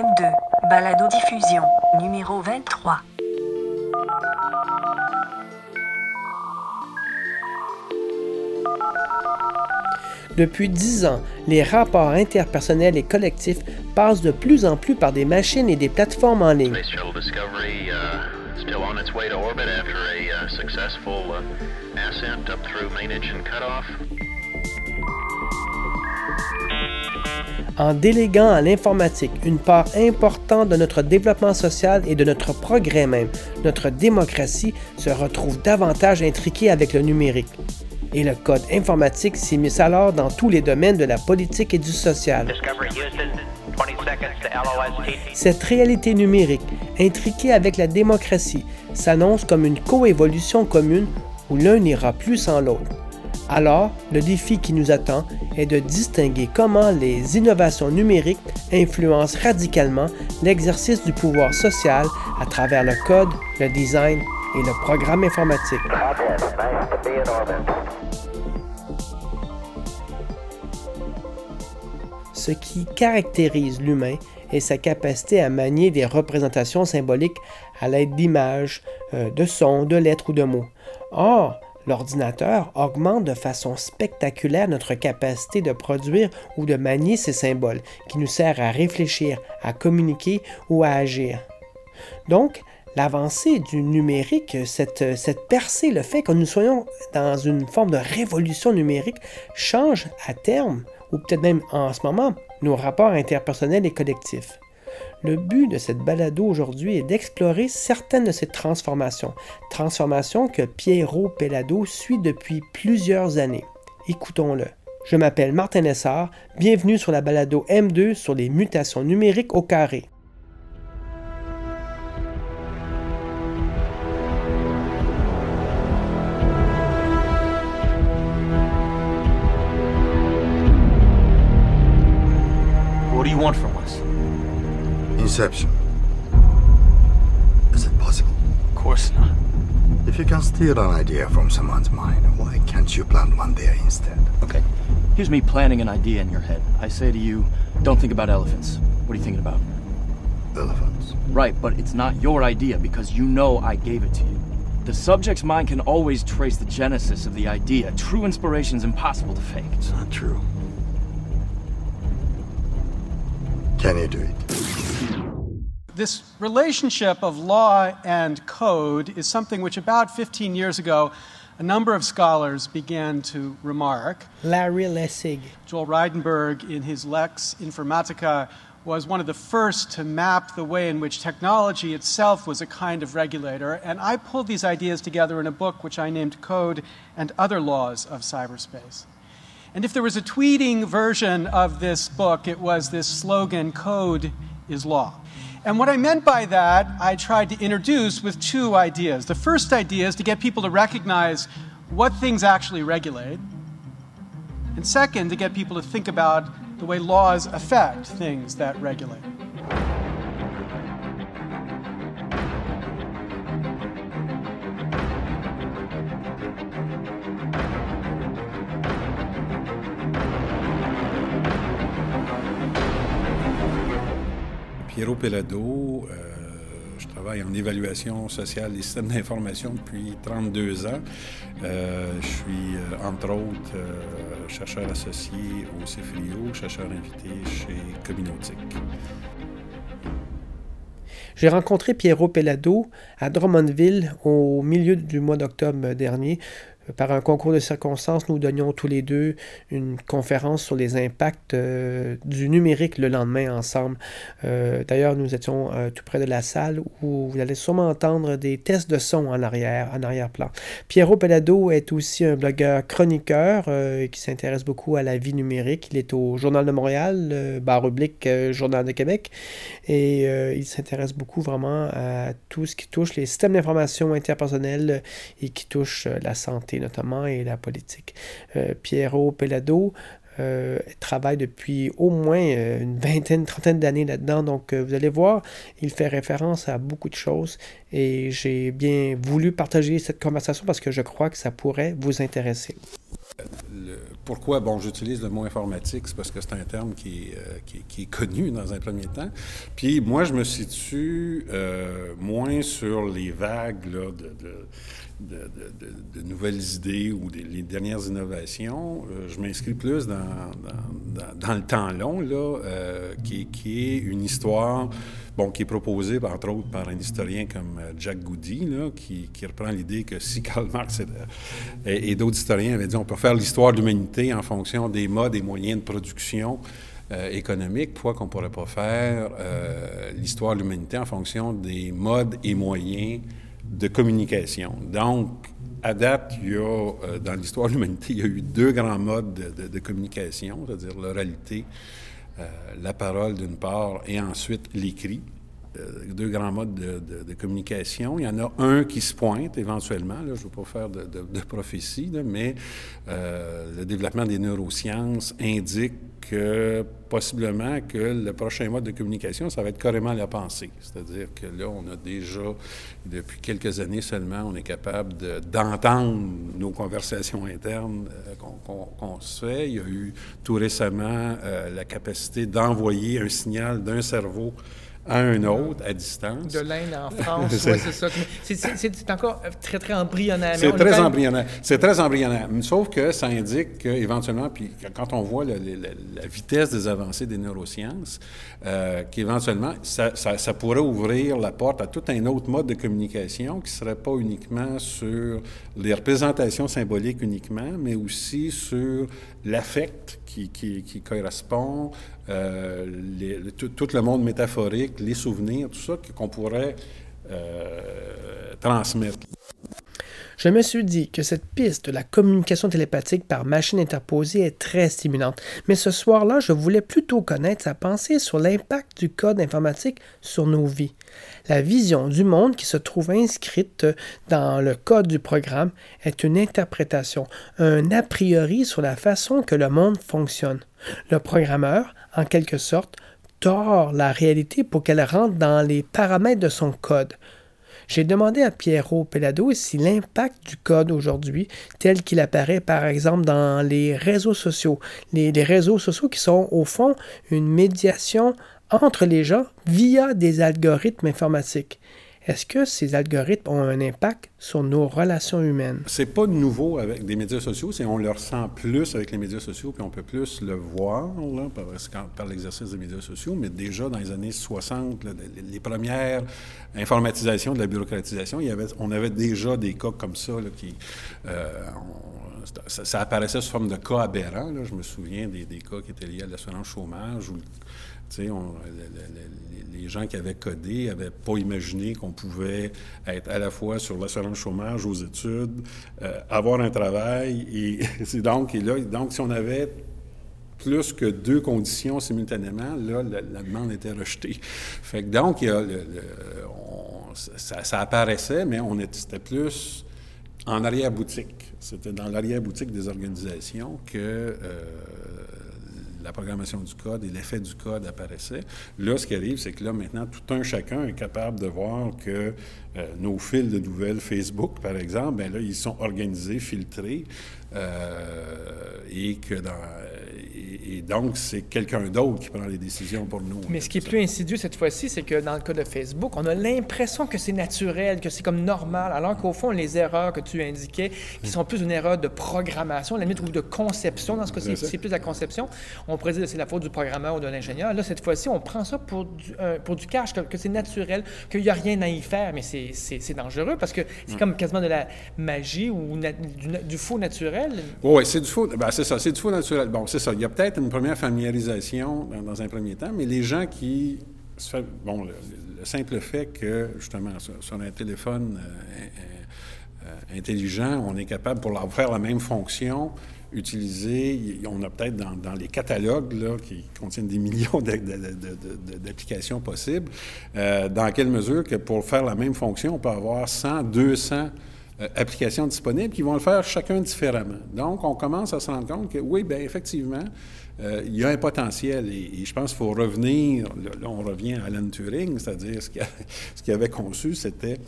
M2, balado diffusion, numéro 23. Depuis dix ans, les rapports interpersonnels et collectifs passent de plus en plus par des machines et des plateformes en ligne. En déléguant à l'informatique une part importante de notre développement social et de notre progrès même, notre démocratie se retrouve davantage intriquée avec le numérique et le code informatique s'immisce alors dans tous les domaines de la politique et du social. Cette réalité numérique, intriquée avec la démocratie, s'annonce comme une coévolution commune où l'un n'ira plus sans l'autre. Alors, le défi qui nous attend est de distinguer comment les innovations numériques influencent radicalement l'exercice du pouvoir social à travers le code, le design et le programme informatique. Ce qui caractérise l'humain est sa capacité à manier des représentations symboliques à l'aide d'images, euh, de sons, de lettres ou de mots. Or, l'ordinateur augmente de façon spectaculaire notre capacité de produire ou de manier ces symboles qui nous servent à réfléchir, à communiquer ou à agir. Donc, l'avancée du numérique, cette, cette percée, le fait que nous soyons dans une forme de révolution numérique, change à terme, ou peut-être même en ce moment, nos rapports interpersonnels et collectifs. Le but de cette balado aujourd'hui est d'explorer certaines de ces transformations, transformations que Piero Pellado suit depuis plusieurs années. Écoutons-le. Je m'appelle Martin Essard, bienvenue sur la balado M2 sur les mutations numériques au carré. want from us? Inception. Is it possible? Of course not. If you can steal an idea from someone's mind, why can't you plant one there instead? Okay. Here's me planting an idea in your head. I say to you, don't think about elephants. What are you thinking about? Elephants. Right, but it's not your idea because you know I gave it to you. The subject's mind can always trace the genesis of the idea. True inspiration's impossible to fake. It's not true. Can you do it? This relationship of law and code is something which about 15 years ago a number of scholars began to remark. Larry Lessig. Joel Reidenberg, in his Lex Informatica, was one of the first to map the way in which technology itself was a kind of regulator. And I pulled these ideas together in a book which I named Code and Other Laws of Cyberspace. And if there was a tweeting version of this book, it was this slogan Code is Law. And what I meant by that, I tried to introduce with two ideas. The first idea is to get people to recognize what things actually regulate. And second, to get people to think about the way laws affect things that regulate. Piero Pelado. Euh, je travaille en évaluation sociale des systèmes d'information depuis 32 ans. Euh, je suis, euh, entre autres, chercheur associé au CFRIO, chercheur invité chez Communautique. J'ai rencontré Piero Pelado à Drummondville au milieu du mois d'octobre dernier par un concours de circonstances, nous donnions tous les deux une conférence sur les impacts euh, du numérique le lendemain ensemble. Euh, d'ailleurs, nous étions euh, tout près de la salle où vous allez sûrement entendre des tests de son en arrière, en arrière-plan. Piero Pelado est aussi un blogueur chroniqueur qui s'intéresse beaucoup à la vie numérique. Il est au Journal de Montréal, barre oblique Journal de Québec, et il s'intéresse beaucoup vraiment à tout ce qui touche les systèmes d'information interpersonnels et qui touche la santé notamment et la politique. Euh, Piero Pelado euh, travaille depuis au moins euh, une vingtaine, trentaine d'années là-dedans. Donc, vous allez voir, il fait référence à beaucoup de choses et j'ai bien voulu partager cette conversation parce que je crois que ça pourrait vous intéresser pourquoi, bon, j'utilise le mot informatique, c'est parce que c'est un terme qui euh, qui, est, connu dans un premier temps. Puis moi, je me situe euh, moins sur les vagues de de, nouvelles idées ou les dernières innovations, euh, je m'inscris plus dans, dans, le temps long, là, euh, qui, est une histoire bon, qui est proposée, entre autres, par un historien comme Jack Goody, là, qui, reprend l'idée que si Karl Marx et, d'autres historiens avaient dit on peut faire l'histoire de l'humanité en fonction des modes et moyens de production économique, pourquoi qu'on ne pourrait pas faire l'histoire de l'humanité en fonction des modes et moyens de communication. Donc, à date, il y a, euh, dans l'histoire de l'humanité, il y a eu deux grands modes de, communication, c'est-à-dire l'oralité, euh, la parole d'une part, et ensuite l'écrit. Euh, deux grands modes de, communication. Il y en a un qui se pointe éventuellement, là, je ne veux pas faire de, prophétie, mais le développement des neurosciences indique que possiblement que le prochain mode de communication, ça va être carrément la pensée. C'est-à-dire que là, on a déjà, depuis quelques années seulement, on est capable d'entendre nos conversations internes euh, qu'on se fait. Il y a eu tout récemment euh, la capacité d'envoyer un signal d'un cerveau à un autre à distance. De l'Inde en France, c'est ça. C'est encore très, très embryonnaire. C'est très embryonnaire. C'est très embryonnaire. Sauf que ça indique qu'éventuellement, puis quand on voit la, vitesse des avancées des neurosciences, euh, qu'éventuellement, ça, ça, pourrait ouvrir la porte à tout un autre mode de communication qui ne serait pas uniquement sur les représentations symboliques uniquement, mais aussi sur l'affect qui, qui, qui, correspond, euh, tout, le monde métaphorique, les souvenirs, tout ça qu'on pourrait euh, transmettre. Je me suis dit que cette piste de la communication télépathique par machine interposée est très stimulante, mais ce soir-là, je voulais plutôt connaître sa pensée sur l'impact du code informatique sur nos vies. La vision du monde qui se trouve inscrite dans le code du programme est une interprétation, un a priori sur la façon que le monde fonctionne. Le programmeur, en quelque sorte, tord la réalité pour qu'elle rentre dans les paramètres de son code. J'ai demandé à Piero Pelado si l'impact du code aujourd'hui, tel qu'il apparaît par exemple dans les réseaux sociaux, les, les réseaux sociaux qui sont au fond une médiation entre les gens via des algorithmes informatiques. Est-ce que ces algorithmes ont un impact sur nos relations humaines? C'est pas nouveau avec des médias sociaux, c'est on le ressent plus avec les médias sociaux, puis on peut plus le voir par, l'exercice des médias sociaux, mais déjà dans les années 60, les, premières informatisations de la bureaucratisation, on avait déjà des cas comme ça qui... Euh, ça, apparaissait sous forme de cas aberrants. Je me souviens des, des, cas qui étaient liés à l'assurance chômage ou les, gens qui avaient codé n'avaient pas imaginé qu'on pouvait être à la fois sur l'assurance chômage, aux études, euh, avoir un travail. Et donc, si on avait plus que deux conditions simultanément, là, la, demande était rejetée. Donc, ça, apparaissait, mais on était plus en arrière-boutique. C'était dans l'arrière-boutique des organisations que euh, la programmation du code et l'effet du code apparaissait. Là, ce qui arrive, c'est que là, maintenant, tout un chacun est capable de voir que euh, nos fils de nouvelles Facebook, par exemple, bien là, ils sont organisés, filtrés, euh, et que dans, et, donc, c'est quelqu'un d'autre qui prend les décisions pour nous. Mais ce qui est plus insidieux cette fois-ci, c'est que dans le cas de Facebook, on a l'impression que c'est naturel, que c'est comme normal, alors qu'au fond, les erreurs que tu indiquais, qui sont plus une erreur de programmation, la limite, ou de conception, dans ce cas-ci, c'est plus la conception, on pourrait dire que c'est la faute du programmeur ou de l'ingénieur. Là, cette fois-ci, on prend ça pour du, euh, pour du cash, que, c'est naturel, qu'il n'y a rien à y faire, mais c'est dangereux parce que c'est comme quasiment de la magie ou du, faux naturel. Oui, c'est du faux, ben, c'est ça, c'est du faux naturel. Bon, c'est ça, il y a peut-être une première familiarisation dans, un premier temps, mais les gens qui... Bon, le, simple fait que, justement, sur, un téléphone euh, euh, intelligent, on est capable, pour faire la même fonction, utiliser, on a peut-être dans, les catalogues qui contiennent des millions d'applications possibles, euh, dans quelle mesure que pour faire la même fonction, on peut avoir 100, 200 euh, applications disponibles qui vont le faire chacun différemment. Donc, on commence à se rendre compte que oui, bien effectivement, euh, il y a un potentiel et, je pense qu'il faut revenir, là, on revient à Alan Turing, c'est-à-dire ce qu'il avait conçu, c'était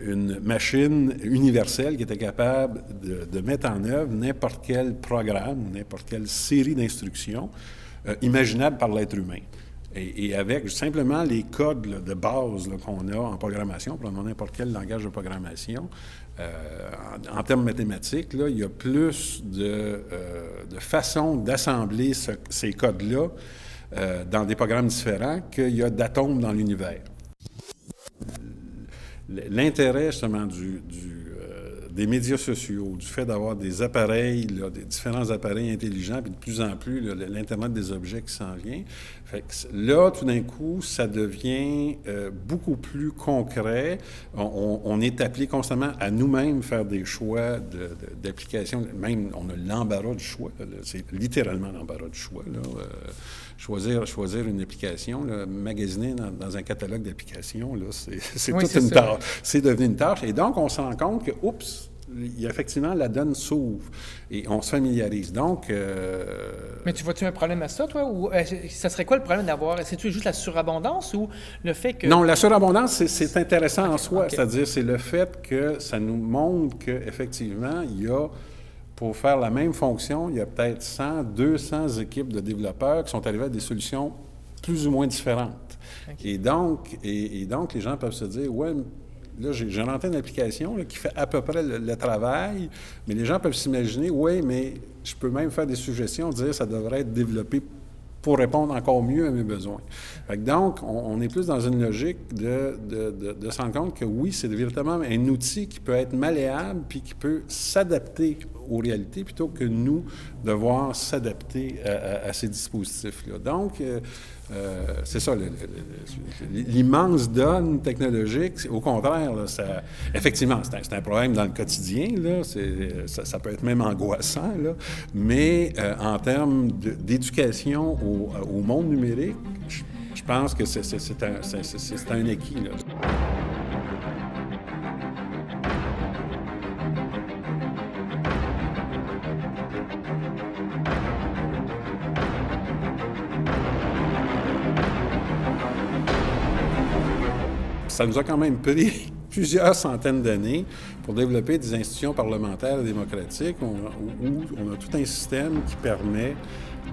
une machine universelle qui était capable de, mettre en œuvre n'importe quel programme, n'importe quelle série d'instructions imaginables par l'être humain. Et, avec simplement les codes de base qu'on a en programmation, prenons n'importe quel langage de programmation, euh, en, termes mathématiques, il y a plus de, euh, façons d'assembler ces codes-là euh, dans des programmes différents qu'il y a d'atomes dans l'univers. L'intérêt justement du, des médias sociaux, du fait d'avoir des appareils, des différents appareils intelligents, puis de plus en plus l'Internet des objets qui s'en vient. Fait là, tout d'un coup, ça devient euh, beaucoup plus concret. On, est appelé constamment à nous-mêmes faire des choix d'applications. Même, on a l'embarras du choix. C'est littéralement l'embarras du choix. Là. Euh, choisir, choisir une application, magasiner dans, un catalogue d'applications, c'est toute une tâche. C'est devenu une tâche. Et donc, on se rend compte que, oups, effectivement, la donne s'ouvre et on se familiarise. Donc. Euh, Mais tu vois-tu un problème à ça, toi? Ou euh, ça serait quoi le problème d'avoir? C'est-tu juste la surabondance ou le fait que. Non, la surabondance, c'est intéressant en soi. C'est-à-dire, c'est le fait que ça nous montre qu'effectivement, il y a pour faire la même fonction, il y a peut-être 100, 200 équipes de développeurs qui sont arrivés à des solutions plus ou moins différentes. Et, donc, et, donc, les gens peuvent se dire, ouais, là, j'ai inventé une application qui fait à peu près le, travail, mais les gens peuvent s'imaginer, oui, mais je peux même faire des suggestions, dire ça devrait être développé pour répondre encore mieux à mes besoins. donc, on, est plus dans une logique de, de, de, se rendre compte que oui, c'est véritablement un outil qui peut être malléable puis qui peut s'adapter aux réalités plutôt que nous devoir s'adapter à, ces dispositifs-là. Donc, euh, euh, c'est ça, l'immense donne technologique. Au contraire, ça, effectivement, c'est un, problème dans le quotidien. Ça, peut être même angoissant, mais euh, en termes d'éducation au, monde numérique, je, pense que c'est un, un, équilibre. Ça nous a quand même pris plusieurs centaines d'années pour développer des institutions parlementaires démocratiques. Où, on a tout un système qui permet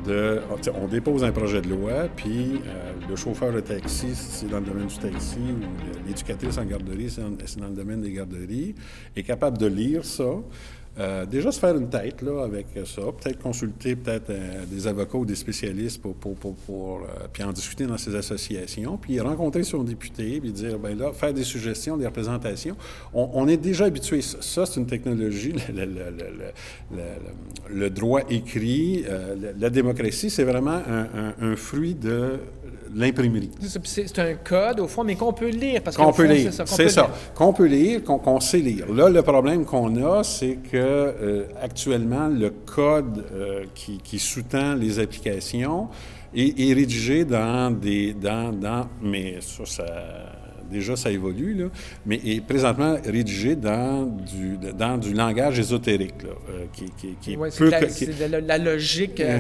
de... On dépose un projet de loi, puis euh, le chauffeur de taxi, c'est dans le domaine du taxi, ou l'éducatrice en garderie, c'est dans le domaine des garderies, est capable de lire ça, euh, déjà se faire une tête là, avec ça, peut-être consulter peut-être euh, des avocats ou des spécialistes pour, euh, puis en discuter dans ces associations, puis rencontrer son député, puis dire, ben là, faire des suggestions, des représentations. On, est déjà habitué. Ça, c'est une technologie, le, droit écrit, la, démocratie, c'est vraiment un fruit de l'imprimerie. C'est un code, au fond, mais qu'on peut lire. Parce qu'on peut lire, c'est ça. Qu'on peut lire, qu'on sait lire. Là, le problème qu'on a, c'est que euh, actuellement, le code euh, qui, qui sous-tend les applications est, est, rédigé dans des... Dans, dans, mais ça, ça déjà ça évolue, là, mais est présentement rédigé dans du, dans du langage ésotérique, là, euh, qui, qui, qui ouais, peu, la, logique, euh,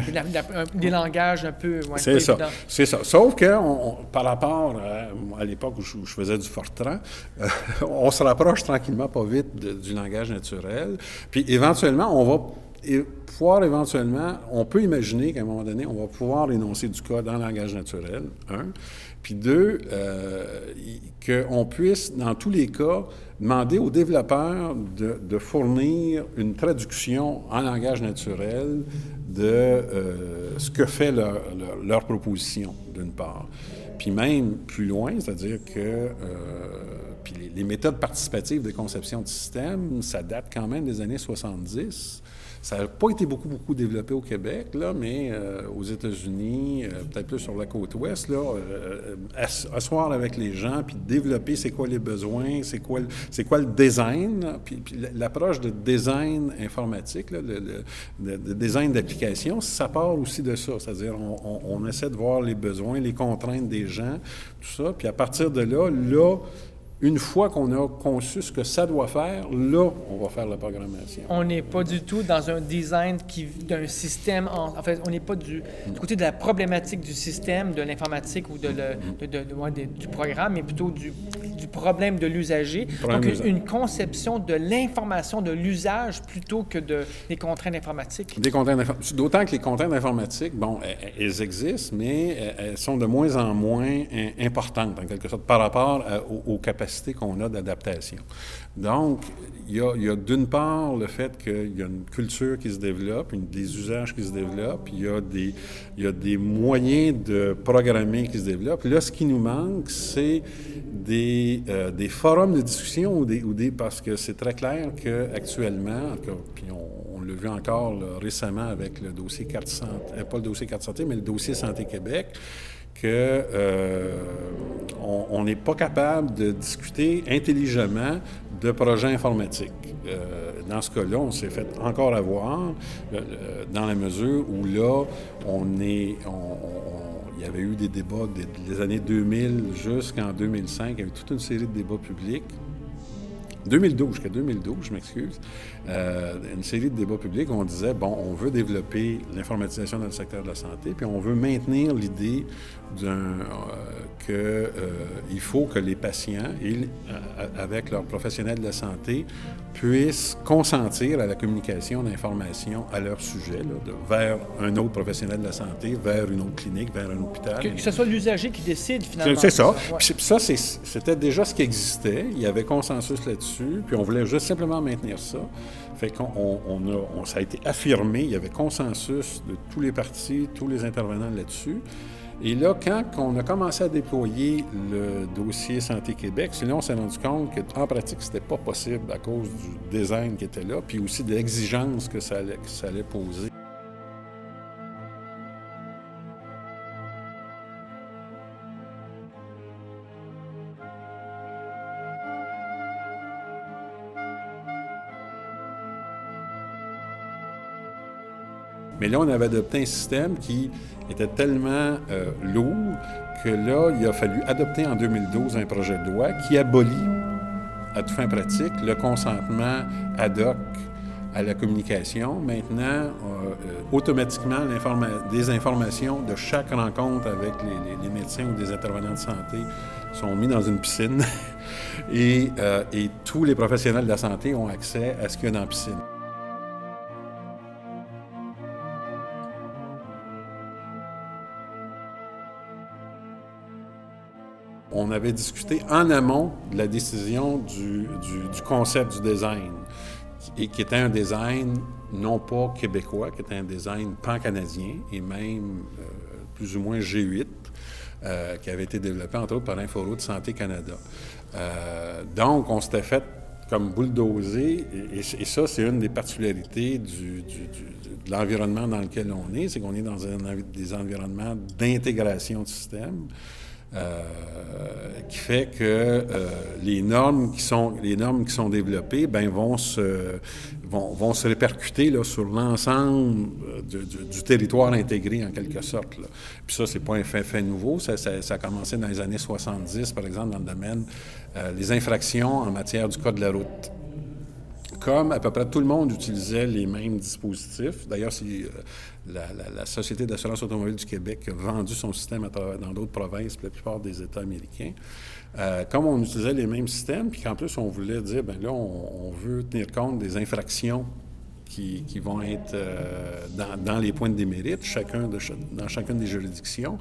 des langages un peu. Ouais, c'est ça. C'est ça. Sauf que on, par rapport à, à l'époque où je, je, faisais du Fortran, euh, on se rapproche tranquillement, pas vite, de, du langage naturel. Puis éventuellement, on va et pouvoir éventuellement, on peut imaginer qu'à un moment donné, on va pouvoir énoncer du code en langage naturel, un. Puis deux, euh, qu'on puisse, dans tous les cas, demander aux développeurs de, fournir une traduction en langage naturel de euh, ce que fait leur, proposition, d'une part. Puis même plus loin, c'est-à-dire que euh, les, les, méthodes participatives de conception de système, ça date quand même des années 70. Ça n'a pas été beaucoup, beaucoup développé au Québec, là, mais euh, aux États-Unis, euh, peut-être plus sur la côte ouest, là, euh, asseoir avec les gens, puis développer c'est quoi les besoins, c'est quoi, c'est quoi le design, puis, l'approche de design informatique, le, design d'application, ça part aussi de ça. C'est-à-dire, on, on, essaie de voir les besoins, les contraintes des gens, tout ça, puis à partir de là, là, une fois qu'on a conçu ce que ça doit faire, là, on va faire la programmation. On n'est pas du tout dans un design qui d'un système. En, en fait, on n'est pas du, du, côté de la problématique du système, de l'informatique ou de le, de, de, de, ouais, du programme, mais plutôt du, du problème de l'usager. Donc, une, une, conception de l'information, de l'usage, plutôt que de, des contraintes informatiques. Des contraintes. D'autant que les contraintes informatiques, bon, elles existent, mais elles sont de moins en moins importantes, en quelque sorte, par rapport aux, aux capacités qu'on a d'adaptation. Donc, il y a, d'une part le fait qu'il y a une culture qui se développe, des usages qui se développent, il y, a des, moyens de programmer qui se développent. Là, ce qui nous manque, c'est des, euh, forums de discussion ou des, parce que c'est très clair qu'actuellement, puis on, on l'a vu encore récemment avec le dossier carte santé, euh, pas le dossier carte santé, mais le dossier Santé Québec, que euh, on n'est pas capable de discuter intelligemment de projets informatiques. Euh, dans ce cas-là, on s'est fait encore avoir euh, dans la mesure où là, on est, il y avait eu des débats des, des années 2000 jusqu'en 2005, il y avait toute une série de débats publics. 2012, jusqu'à 2012, je m'excuse, une série de débats publics où on disait, bon, on veut développer l'informatisation dans le secteur de la santé, puis on veut maintenir l'idée qu'il euh, faut que les patients, ils, euh, avec leurs professionnels de la santé, puissent consentir à la communication d'informations à leur sujet, là, de, vers un autre professionnel de la santé, vers une autre clinique, vers un hôpital. Que, que ce soit l'usager qui décide, finalement. C'est ça. Ouais. Puis ça, c'était déjà ce qui existait. Il y avait consensus là-dessus, puis on voulait juste simplement maintenir ça. Fait qu'on on a, on, ça a été affirmé, il y avait consensus de tous les partis, tous les intervenants là-dessus. Et là, quand on a commencé à déployer le dossier Santé Québec, sinon on s'est rendu compte qu'en pratique, c'était pas possible à cause du design qui était là, puis aussi de l'exigence que ça allait, que ça allait poser. Mais là, on avait adopté un système qui était tellement euh, lourd que là, il a fallu adopter en 2012 un projet de loi qui abolit, à toute fin pratique, le consentement ad hoc à la communication. Maintenant, euh, euh, automatiquement, informa des informations de chaque rencontre avec les, médecins ou des intervenants de santé sont mis dans une piscine et, et tous les professionnels de la santé ont accès à ce qu'il y a dans la piscine. On avait discuté en amont de la décision du, concept du design, et qui était un design non pas québécois, qui était un design pan-canadien et même euh, plus ou moins G8, euh, qui avait été développé entre autres par Inforoute Santé Canada. Euh, donc, on s'était fait comme bulldozer, et, et, ça, c'est une des particularités de l'environnement dans lequel on est, c'est qu'on est dans des environnements d'intégration de système. Euh, qui fait que euh, les normes qui sont les normes qui sont développées ben, vont se vont, vont se répercuter là, sur l'ensemble du, du, territoire intégré en quelque sorte. Là. Puis ça c'est pas un fait, nouveau, ça, ça, a commencé dans les années 70 par exemple dans le domaine euh, des infractions en matière du code de la route comme à peu près tout le monde utilisait les mêmes dispositifs. D'ailleurs, c'est euh, la, Société d'assurance automobile du Québec a vendu son système dans d'autres provinces, la plupart des États américains. Euh, comme on utilisait les mêmes systèmes, puis qu'en plus on voulait dire, ben là, on, veut tenir compte des infractions qui, vont être euh, dans, les points de démérite, chacun dans chacune des juridictions,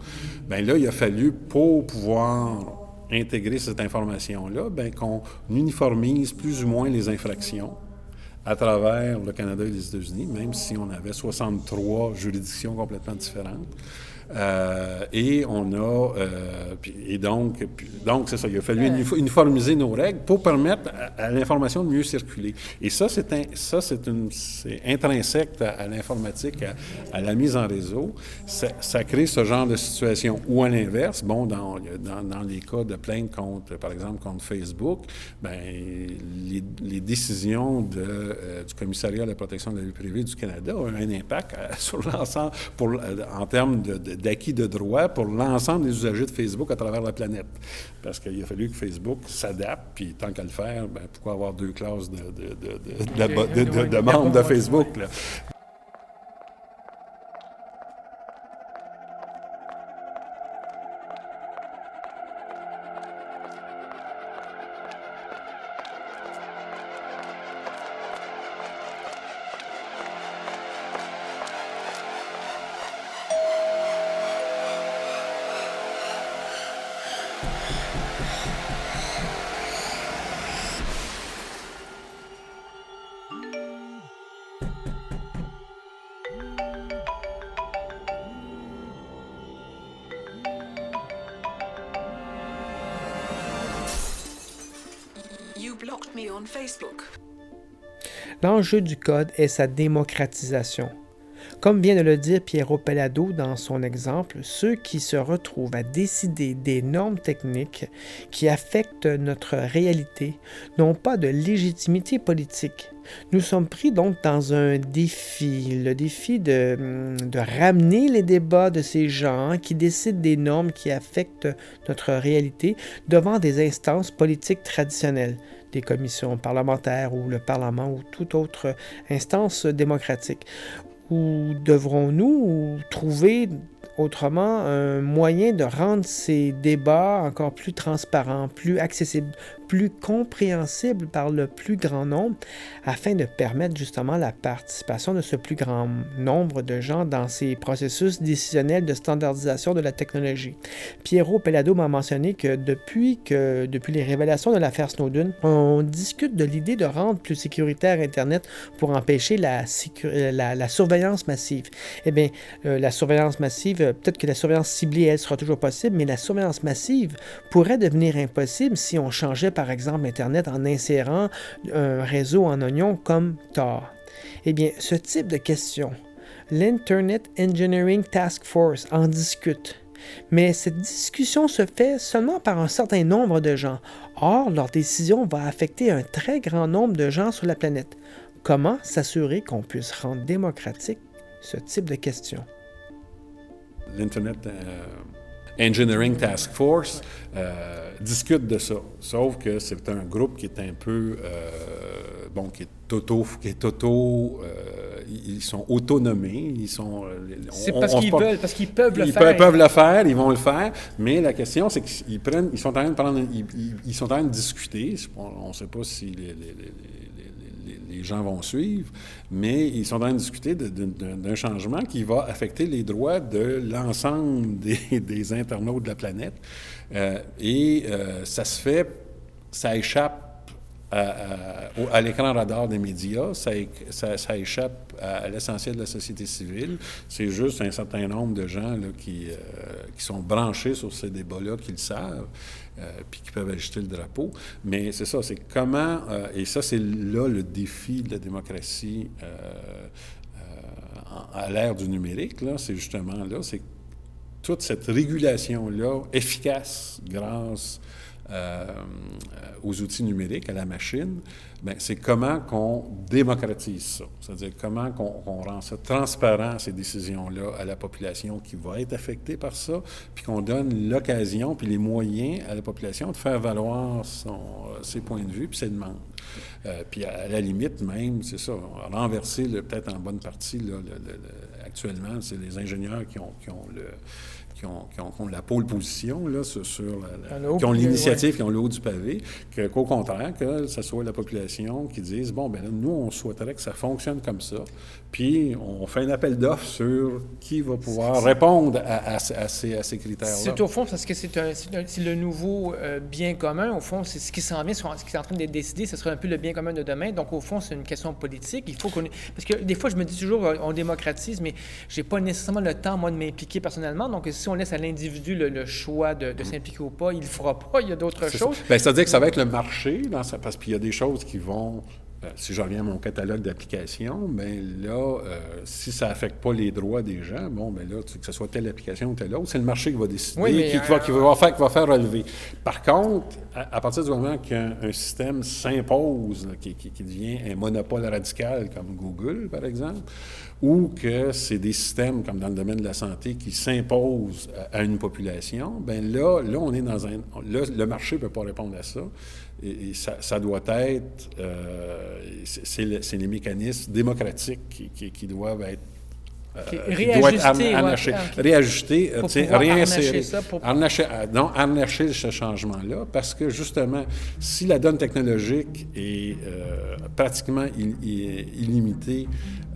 ben là, il a fallu, pour pouvoir intégrer cette information-là, ben, qu'on uniformise plus ou moins les infractions à travers le Canada et les États-Unis, même si on avait 63 juridictions complètement différentes. Euh, et on a, euh, et donc, donc c'est ça, il a fallu uniformiser nos règles pour permettre à, à l'information de mieux circuler. Et ça, c'est un, ça, c'est une, c'est intrinsèque à, à l'informatique, à, à, la mise en réseau. Ça, ça, crée ce genre de situation. Ou à l'inverse, bon, dans, dans, dans, les cas de plainte contre, par exemple, contre Facebook, ben, les, les décisions de, euh, du commissariat à la protection de la vie privée du Canada ont un impact sur l'ensemble, pour, en termes de, de d'acquis de, droit pour l'ensemble des usagers de Facebook à travers la planète. Parce qu'il a fallu que Facebook s'adapte, puis tant qu'à le faire, ben, pourquoi avoir deux classes de, de membres de Facebook? Là? L'enjeu du code est sa démocratisation. Comme vient de le dire Piero Pellado dans son exemple, ceux qui se retrouvent à décider des normes techniques qui affectent notre réalité n'ont pas de légitimité politique. Nous sommes pris donc dans un défi, le défi de, de ramener les débats de ces gens qui décident des normes qui affectent notre réalité devant des instances politiques traditionnelles, des commissions parlementaires ou le Parlement ou toute autre instance démocratique. Ou devrons-nous trouver autrement un moyen de rendre ces débats encore plus transparents, plus accessibles, plus compréhensible par le plus grand nombre afin de permettre justement la participation de ce plus grand nombre de gens dans ces processus décisionnels de standardisation de la technologie. Piero Pellado m'a mentionné que depuis, que depuis les révélations de l'affaire Snowden, on discute de l'idée de rendre plus sécuritaire Internet pour empêcher la, la, la surveillance massive. Eh bien, euh, la surveillance massive, peut-être que la surveillance ciblée, elle sera toujours possible, mais la surveillance massive pourrait devenir impossible si on changeait par exemple Internet en insérant un réseau en oignon comme Tor? Eh bien, ce type de question, l'Internet Engineering Task Force en discute. Mais cette discussion se fait seulement par un certain nombre de gens. Or, leur décision va affecter un très grand nombre de gens sur la planète. Comment s'assurer qu'on puisse rendre démocratique ce type de question? L'Internet euh, Engineering Task Force euh, discute de ça. Sauf que c'est un groupe qui est un peu, euh, bon, qui est auto, qui est auto, euh, ils sont autonomés, ils sont. C'est parce qu'ils veulent, parce qu'ils peuvent le ils faire. Ils peuvent le faire, ils vont le faire. Mais la question, c'est qu'ils prennent, ils sont en train de prendre, ils, ils sont en train de discuter. On ne sait pas si les, les les gens vont suivre, mais ils sont en train de discuter d'un changement qui va affecter les droits de l'ensemble des, internautes de la planète. Euh, et euh, ça se fait, ça échappe à, l'écran radar des médias, ça, échappe à, l'essentiel de la société civile. C'est juste un certain nombre de gens qui, euh, qui sont branchés sur ces débats-là, qui le savent. Euh, puis qui peuvent ajuster le drapeau. Mais c'est ça, c'est comment, euh, et ça c'est là le défi de la démocratie euh, à l'ère du numérique, là, c'est justement là, c'est toute cette régulation-là efficace grâce aux outils numériques, à la machine, bien, c'est comment qu'on démocratise ça. C'est-à-dire comment qu'on rend ça transparent, ces décisions-là, à la population qui va être affectée par ça, puis qu'on donne l'occasion, puis les moyens à la population de faire valoir euh, ses points de vue, puis ses demandes. Euh, puis à, la limite même, c'est ça, renverser peut-être en bonne partie, là, actuellement, c'est les ingénieurs qui ont, qui ont le qui ont, la pôle position là, sur, la, qui ont l'initiative, qui ont le haut du pavé, qu'au contraire, que ce soit la population qui dise bon, ben nous, on souhaiterait que ça fonctionne comme ça, puis on fait un appel d'offres sur qui va pouvoir répondre à, ces, critères-là. C'est au fond parce que c'est le nouveau euh, bien commun. Au fond, c'est ce qui s'en vient, ce qui est en train d'être décidé, ce sera un peu le bien commun de demain. Donc, au fond, c'est une question politique. Il faut qu'on. Parce que des fois, je me dis toujours, on démocratise, mais j'ai pas nécessairement le temps, moi, de m'impliquer personnellement. Donc, si on laisse à l'individu le, choix de, s'impliquer ou pas, il le fera pas. Il y a d'autres choses. Bien, c'est-à-dire que ça va être le marché, dans parce qu'il y a des choses qui vont si je reviens à mon catalogue d'applications, bien là, euh, si ça n'affecte pas les droits des gens, bon, bien là, que ce soit telle application ou telle autre, c'est le marché qui va décider, qui, va, qui, va, faire, qui va faire relever. Par contre, à, partir du moment qu'un système s'impose, qui, qui, devient un monopole radical comme Google, par exemple, ou que c'est des systèmes, comme dans le domaine de la santé, qui s'imposent à, une population, bien là, là, on est dans un... Là, le marché ne peut pas répondre à ça. Et, ça, doit être... Euh, c'est les mécanismes démocratiques qui, doivent être euh, réajuster, réajuster, réinsérer, ça pour... Arnacher, euh, non, harnacher ce changement-là, parce que justement, si la donne technologique est pratiquement illimitée,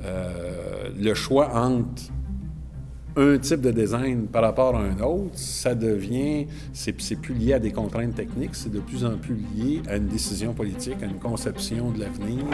le choix entre un type de design par rapport à un autre, ça devient, c'est plus lié à des contraintes techniques, c'est de plus en plus lié à une décision politique, à une conception de l'avenir.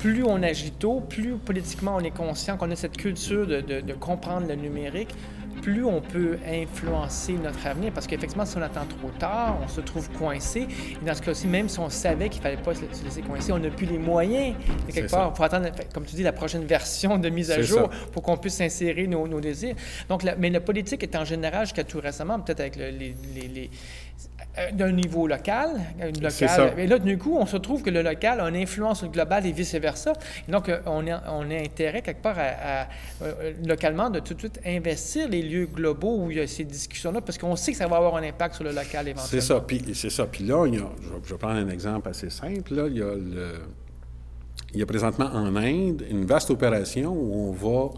Plus on agit tôt, plus politiquement on est conscient qu'on a cette culture de, comprendre le numérique, plus on peut influencer notre avenir. Parce qu'effectivement, si on attend trop tard, on se trouve coincé. Et dans ce cas-ci, même si on savait qu'il ne fallait pas se laisser coincer, on n'a plus les moyens. De quelque part, il faut attendre, comme tu dis, la prochaine version de mise à jour pour qu'on puisse insérer nos, désirs. Donc, mais la politique est en général, jusqu'à tout récemment, peut-être avec les d'un niveau local. local. Et là, du coup, on se trouve que le local a une influence sur le global et vice-versa. Donc, euh, on, a, on a intérêt quelque part à, euh, localement de tout de suite investir les lieux globaux où il y a ces discussions-là, parce qu'on sait que ça va avoir un impact sur le local éventuellement. C'est ça. Puis, c'est ça. Puis là, je, vais prendre un exemple assez simple. Là, il, y a il y a présentement en Inde une vaste opération où on va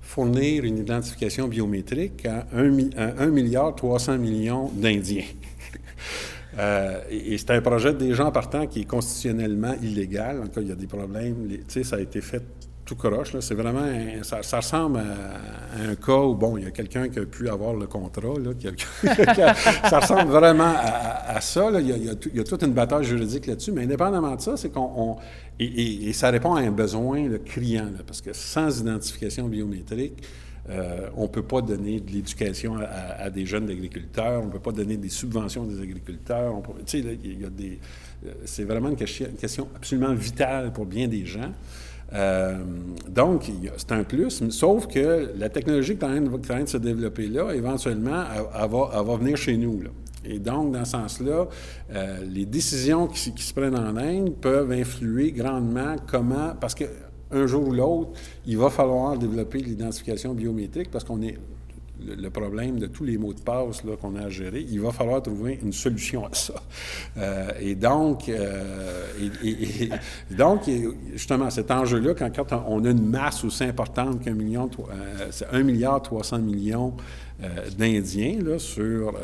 fournir une identification biométrique à 1 milliard 300 millions d'Indiens. Euh, et, c'est un projet déjà en partant qui est constitutionnellement illégal. En tout cas, il y a des problèmes. Tu ça a été fait tout croche. C'est vraiment... ça, ressemble à, un cas où, bon, il y a quelqu'un qui a pu avoir le contrat. Ça ressemble vraiment à, ça. Il, y a, toute une bataille juridique là-dessus. Mais indépendamment de ça, c'est qu'on... et, ça répond à un besoin criant. parce que sans identification biométrique, euh, on ne peut pas donner de l'éducation à, des jeunes agriculteurs, on ne peut pas donner des subventions des agriculteurs. euh, c'est vraiment une question, absolument vitale pour bien des gens. Euh, donc, c'est un plus, sauf que la technologie qui est en train de, se développer là, éventuellement, elle, va, venir chez nous. Et donc, dans ce sens-là, les décisions qui, qui, se prennent en Inde peuvent influer grandement comment, parce que un jour ou l'autre, il va falloir développer l'identification biométrique parce qu'on est le, problème de tous les mots de passe qu'on a à gérer, il va falloir trouver une solution à ça. Euh, et donc, euh, donc, justement, cet enjeu-là, quand, on a une masse aussi importante qu'un million, euh, c'est un milliard 300 millions d'Indiens sur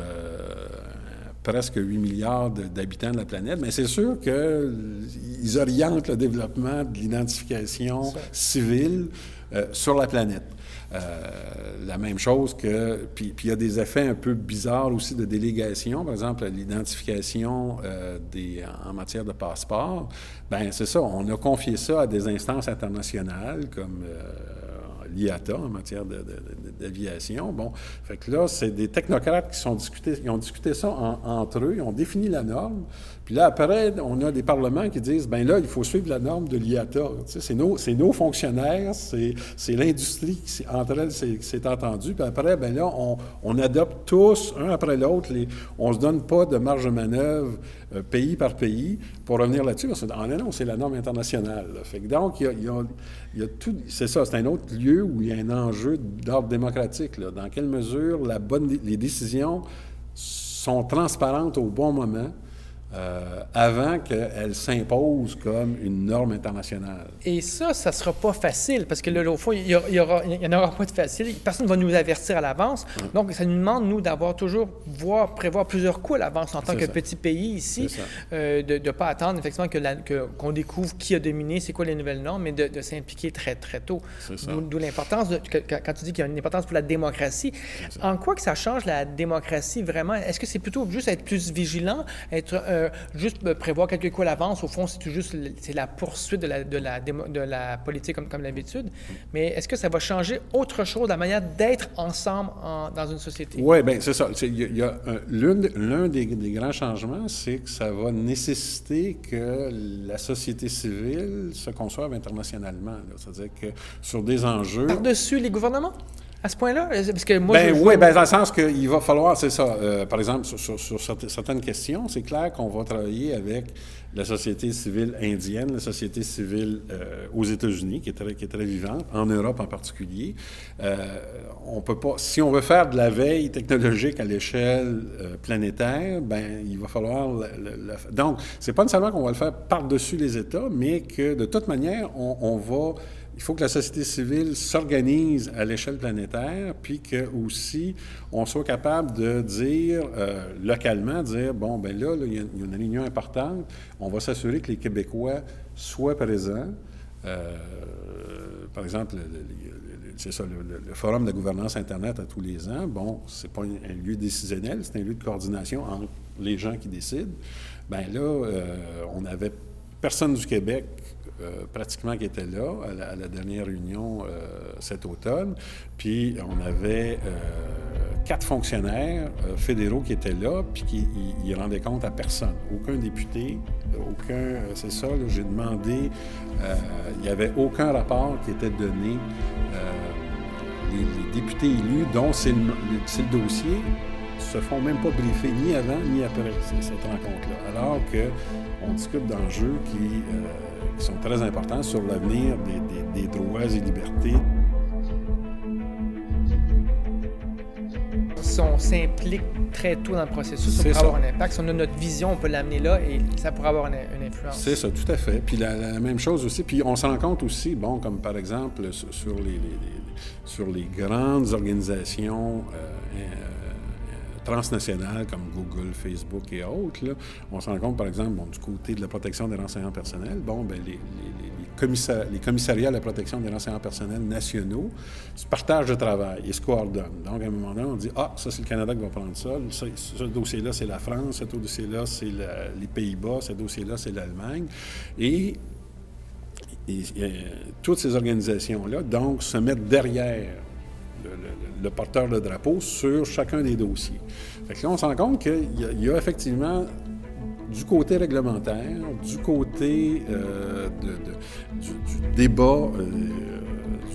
presque 8 milliards d'habitants de la planète, mais c'est sûr qu'ils orientent le développement de l'identification civile euh, sur la planète. Euh, la même chose que. Puis, il y a des effets un peu bizarres aussi de délégation. Par exemple, l'identification euh, des, en matière de passeport. Bien, c'est ça. On a confié ça à des instances internationales comme en matière d'aviation. Bon, fait que là, c'est des technocrates qui ont discuté ça entre eux, ils ont défini la norme, puis là, après, on a des parlements qui disent, ben là, il faut suivre la norme de l'IATA. c'est nos, fonctionnaires, c'est l'industrie qui, entre elles, s'est entendue. Puis après, ben là, on, adopte tous, un après l'autre, on ne se donne pas de marge de manœuvre euh, pays par pays pour revenir là-dessus, parce que ah, non, c'est la norme internationale. Donc, il y tout, c'est ça, c'est un autre lieu où il y a un enjeu d'ordre démocratique. Dans quelle mesure les décisions sont transparentes au bon moment, euh, avant qu'elle s'impose comme une norme internationale. Et ça, ça ne sera pas facile, parce que là, au fond, il n'y aura, en aura pas de facile. Personne ne va nous avertir à l'avance. Donc, ça nous demande, nous, d'avoir toujours, voir, prévoir plusieurs coups à l'avance en tant que petit pays ici, euh, de ne pas attendre, effectivement, qu'on que, qu'on découvre qui a dominé, c'est quoi les nouvelles normes, mais de, s'impliquer très, très tôt. D'où l'importance, quand tu dis qu'il y a une importance pour la démocratie, en quoi que ça change la démocratie vraiment? Est-ce que c'est plutôt juste être plus vigilant, être... Euh, euh, juste prévoir quelques coups à l'avance, au fond, c'est tout juste c'est la poursuite de la, de la, démo- de la politique comme, comme d'habitude. Mais est-ce que ça va changer autre chose, la manière d'être ensemble en- dans une société? Oui, bien, c'est ça. L'un des, des grands changements, c'est que ça va nécessiter que la société civile se conçoive internationalement. C'est-à-dire que sur des enjeux. Par-dessus les gouvernements? À ce point-là? Parce que moi, Ben je, oui, ben, dans le sens qu'il va falloir, c'est ça, euh, par exemple, sur, sur- sur certes- certaines questions, c'est clair qu'on va travailler avec la société civile indienne, la société civile euh, aux États-Unis, qui est très, qui est très vivante, en Europe en particulier. Euh, on peut pas, si on veut faire de la veille technologique à l'échelle planétaire, ben il va falloir, la- la- la- donc c'est pas nécessairement qu'on va le faire par-dessus les États, mais que de toute manière, on, on va il faut que la société civile s'organise à l'échelle planétaire, puis que aussi on soit capable de dire euh, localement, dire bon ben là, il y, a une réunion importante, on va s'assurer que les Québécois soient présents. Euh, par exemple, le- le- le- c'est ça, le, forum de gouvernance Internet à tous les ans, bon, c'est pas un, un lieu décisionnel, c'est un lieu de coordination entre les gens qui décident. Ben là, euh, on avait personne du Québec euh, pratiquement qui était là à la, dernière réunion euh, cet automne. Puis on avait euh, quatre fonctionnaires fédéraux qui étaient là, puis qui rendaient compte à personne. Aucun député, aucun. C'est ça, j'ai demandé. il n'y avait aucun rapport qui était donné. les, députés élus, dont c'est le, le dossier, se font même pas briefer ni avant ni après cette rencontre-là. Alors qu'on discute d'enjeux qui, euh, qui sont très importants sur l'avenir des, des- des droits et libertés. Si on s'implique très tôt dans le processus, ça pourrait ça. avoir un impact. Si on a notre vision, on peut l'amener là et ça pourrait avoir une, une influence. C'est ça, tout à fait. Puis la, la même chose aussi. Puis on se rend compte aussi, bon, comme par exemple sur, les, les- les- sur les grandes organisations euh, transnationales comme Google, Facebook et autres, on se rend compte, par exemple, bon, du côté de la protection des renseignements personnels, bon, ben, les, les- les- les commissa- les commissariats à la protection des renseignements personnels nationaux se partagent le travail et se coordonnent. Donc, à un moment donné, on dit, ah, ça, c'est le Canada qui va prendre ça. Ce, dossier-là, c'est la France. Ce dossier-là, c'est les Pays-Bas. Ce dossier-là, c'est l'Allemagne. Et et, toutes ces organisations-là, donc, se mettent derrière le, porteur de drapeau sur chacun des dossiers. Fait que là, on se rend compte qu'il y, a- effectivement du côté réglementaire, du côté euh, du débat, euh,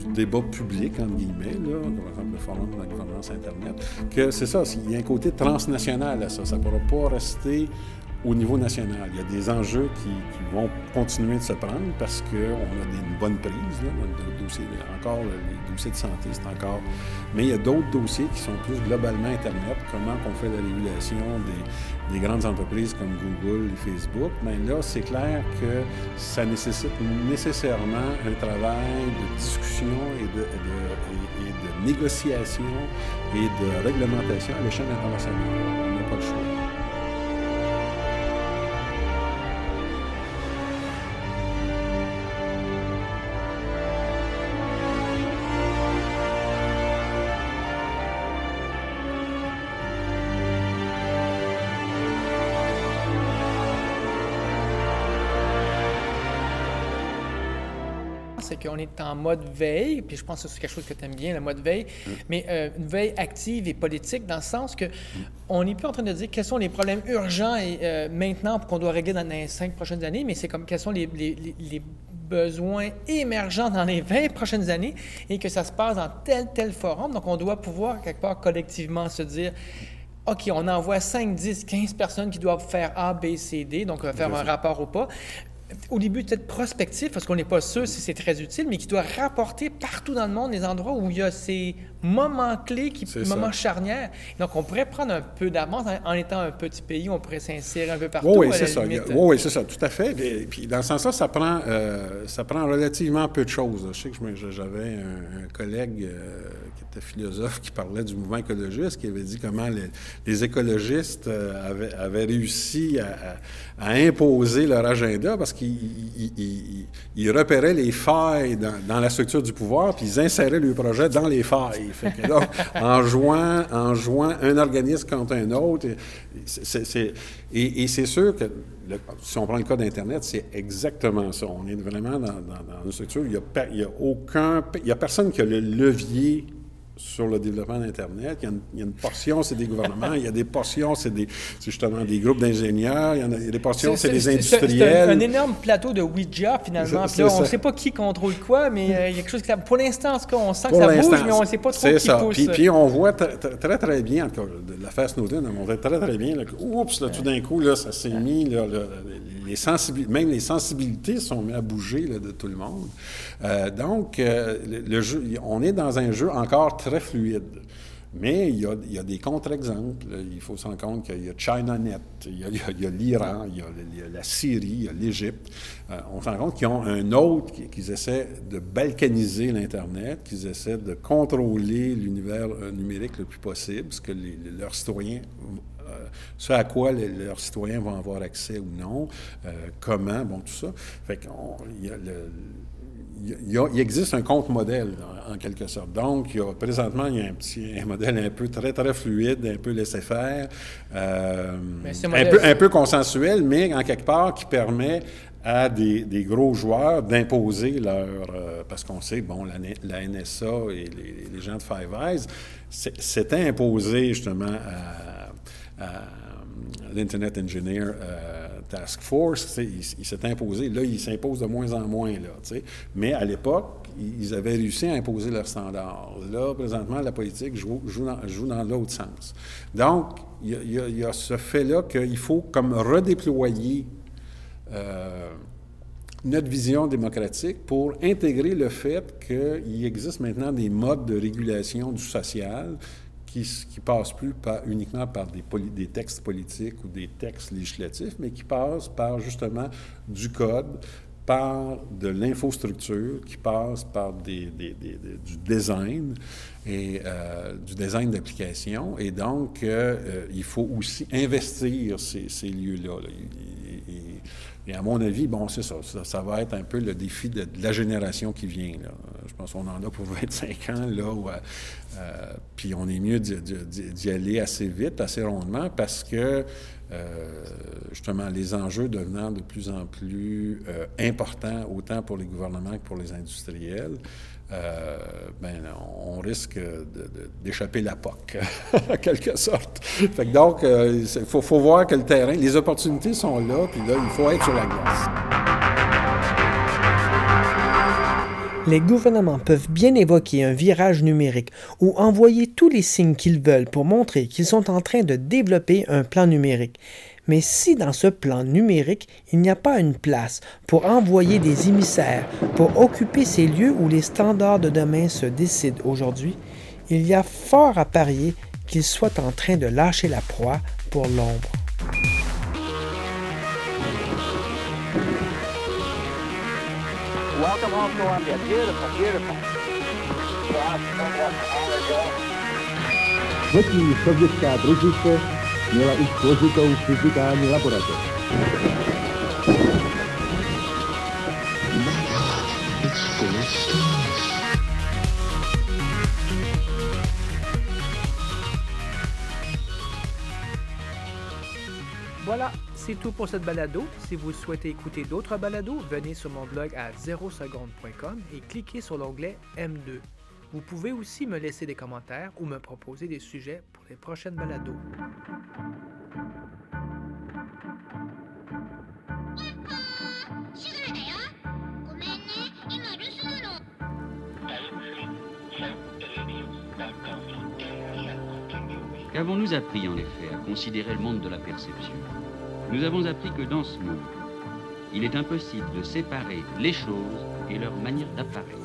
du débat public, entre guillemets, là, comme par exemple le forum de la gouvernance Internet, que c'est ça, il y a un côté transnational à ça. Ça ne pourra pas rester au niveau national. Il y a des enjeux qui, vont continuer de se prendre parce qu'on a des, une bonne prise. Le dossier, encore le- les dossiers de santé, c'est encore. Mais il y a d'autres dossiers qui sont plus globalement Internet, comment on fait la régulation des, des grandes entreprises comme Google et Facebook. Mais là, c'est clair que ça nécessite nécessairement un travail de discussion et de, et de négociation et de réglementation à l'échelle internationale. On n'a pas le choix. C'est qu'on est en mode veille, puis je pense que c'est quelque chose que tu aimes bien, le mode veille, mais euh, une veille active et politique dans le sens que on n'est plus en train de dire quels sont les problèmes urgents et euh, maintenant qu'on doit régler dans les cinq prochaines années, mais c'est comme quels sont les, les- les- les besoins émergents dans les 20 prochaines années et que ça se passe dans tel, tel forum. Donc, on doit pouvoir, quelque part, collectivement se dire OK, on envoie 5, 10, 15 personnes qui doivent faire A, B, C, D, donc euh, faire un rapport ou pas. Au début, peut-être prospectif, parce qu'on n'est pas sûr si c'est très utile, mais qui doit rapporter partout dans le monde les endroits où il y a ces moments clés, qui, ça. moments charnières. Donc, on pourrait prendre un peu d'avance en, en étant un petit pays, on pourrait s'insérer un peu partout. Oui, c'est ça. limite. Oui, c'est ça, tout à fait. Et puis dans ce sens-là, ça prend, euh, ça prend relativement peu de choses. Je sais que j'avais un, un collègue euh, qui était philosophe qui parlait du mouvement écologiste, qui avait dit comment les, les écologistes euh, avaient, avaient réussi à, à- à imposer leur agenda parce qu'ils ils- ils- ils- ils repéraient les failles dans, dans la structure du pouvoir, puis ils inséraient le projet dans les failles. En jouant, en un organisme contre un autre, et, c'est sûr que si on prend le cas d'Internet, c'est exactement ça. On est vraiment dans, une structure, il n'y a, aucun, il y a personne qui a le levier sur le développement d'Internet. Il y a une, il y a une portion, c'est des gouvernements. Il y a des portions, c'est des, justement des groupes d'ingénieurs. Il y a, il y a des portions, c'est les c'est- c'est industriels. un, un énorme plateau de Ouija, finalement. Puis là, on ne sait pas qui contrôle quoi, mais euh, il y a quelque chose qui... Pour l'instant, en tout cas, on sent que ça bouge, mais on ne sait pas trop qui ça. pousse. Puis, puis on voit tr- tr- très, très bien, l'affaire Snowden a montré très, très bien, là, oups, là, tout d'un coup, là, ça s'est mis, là, là, les même les sensibilités sont mis à bouger de tout le monde. Euh, donc, euh, on est dans un jeu encore très fluide. Mais il y a, des contre-exemples. Il faut se rendre compte qu'il y a ChinaNet, il y a, l'Iran, il y a, la Syrie, il y a l'Égypte. Euh, on se rend compte qu'ils ont un autre, qui- qu'ils essaient de balkaniser l'Internet, qu'ils essaient de contrôler l'univers numérique le plus possible, ce que leurs citoyens ce à quoi les- leurs citoyens vont avoir accès ou non, euh, comment, bon, tout ça. Fait qu'on- il y a le- il y a- il y a- il existe un contre-modèle, en, en quelque sorte. Donc, il y a, présentement, il y a un petit un modèle un peu très, très fluide, un peu laissé-faire, euh, Mais ce un, modèle- peu, un peu consensuel, mais en quelque part qui permet à des, des gros joueurs d'imposer leur... euh, parce qu'on sait, bon, la, NSA et les, les gens de Five Eyes s'étaient imposés justement à l'Internet Engineer euh, Task Force, il, s'est imposé. Là, il s'impose de moins en moins. Là. Mais à l'époque, ils avaient réussi à imposer leurs standards. Là, présentement, la politique joue, dans, l'autre sens. Donc, il y a ce fait-là qu'il faut comme redéployer euh, notre vision démocratique pour intégrer le fait qu'il existe maintenant des modes de régulation du social qui ne passent plus uniquement par des, textes politiques ou des textes législatifs, mais qui passent par justement du code, par de l'infrastructure, qui passe par du design et euh, du design d'application. Et donc, euh, euh, il faut aussi investir ces, lieux-là. là. Et- à mon avis, bon, c'est ça, ça. va être un peu le défi de, la génération qui vient. Je pense qu'on en a pour 25 ans, là. où, euh, euh, puis on est mieux d'y- aller assez vite, assez rondement, parce que, euh, justement, les enjeux devenant de plus en plus euh, importants, autant pour les gouvernements que pour les industriels, euh, ben, on risque d'échapper la POC, en quelque sorte. Donc, il faut voir que le terrain, les opportunités sont là, puis là, il faut être sur la glace. Les gouvernements peuvent bien évoquer un virage numérique ou envoyer tous les signes qu'ils veulent pour montrer qu'ils sont en train de développer un plan numérique. Mais si dans ce plan numérique, il n'y a pas une place pour envoyer des émissaires, pour occuper ces lieux où les standards de demain se décident aujourd'hui, il y a fort à parier qu'ils soient en train de lâcher la proie pour l'ombre. Welcome home, Columbia. Beautiful, beautiful. Třetí sovětská družice měla už složitou fyzikální laboratoř. C'est tout pour cette balado. Si vous souhaitez écouter d'autres balados, venez sur mon blog à 0seconde.com et cliquez sur l'onglet M2. Vous pouvez aussi me laisser des commentaires ou me proposer des sujets pour les prochaines balados. Qu'avons-nous appris en effet à considérer le monde de la perception? Nous avons appris que dans ce monde, il est impossible de séparer les choses et leur manière d'apparaître.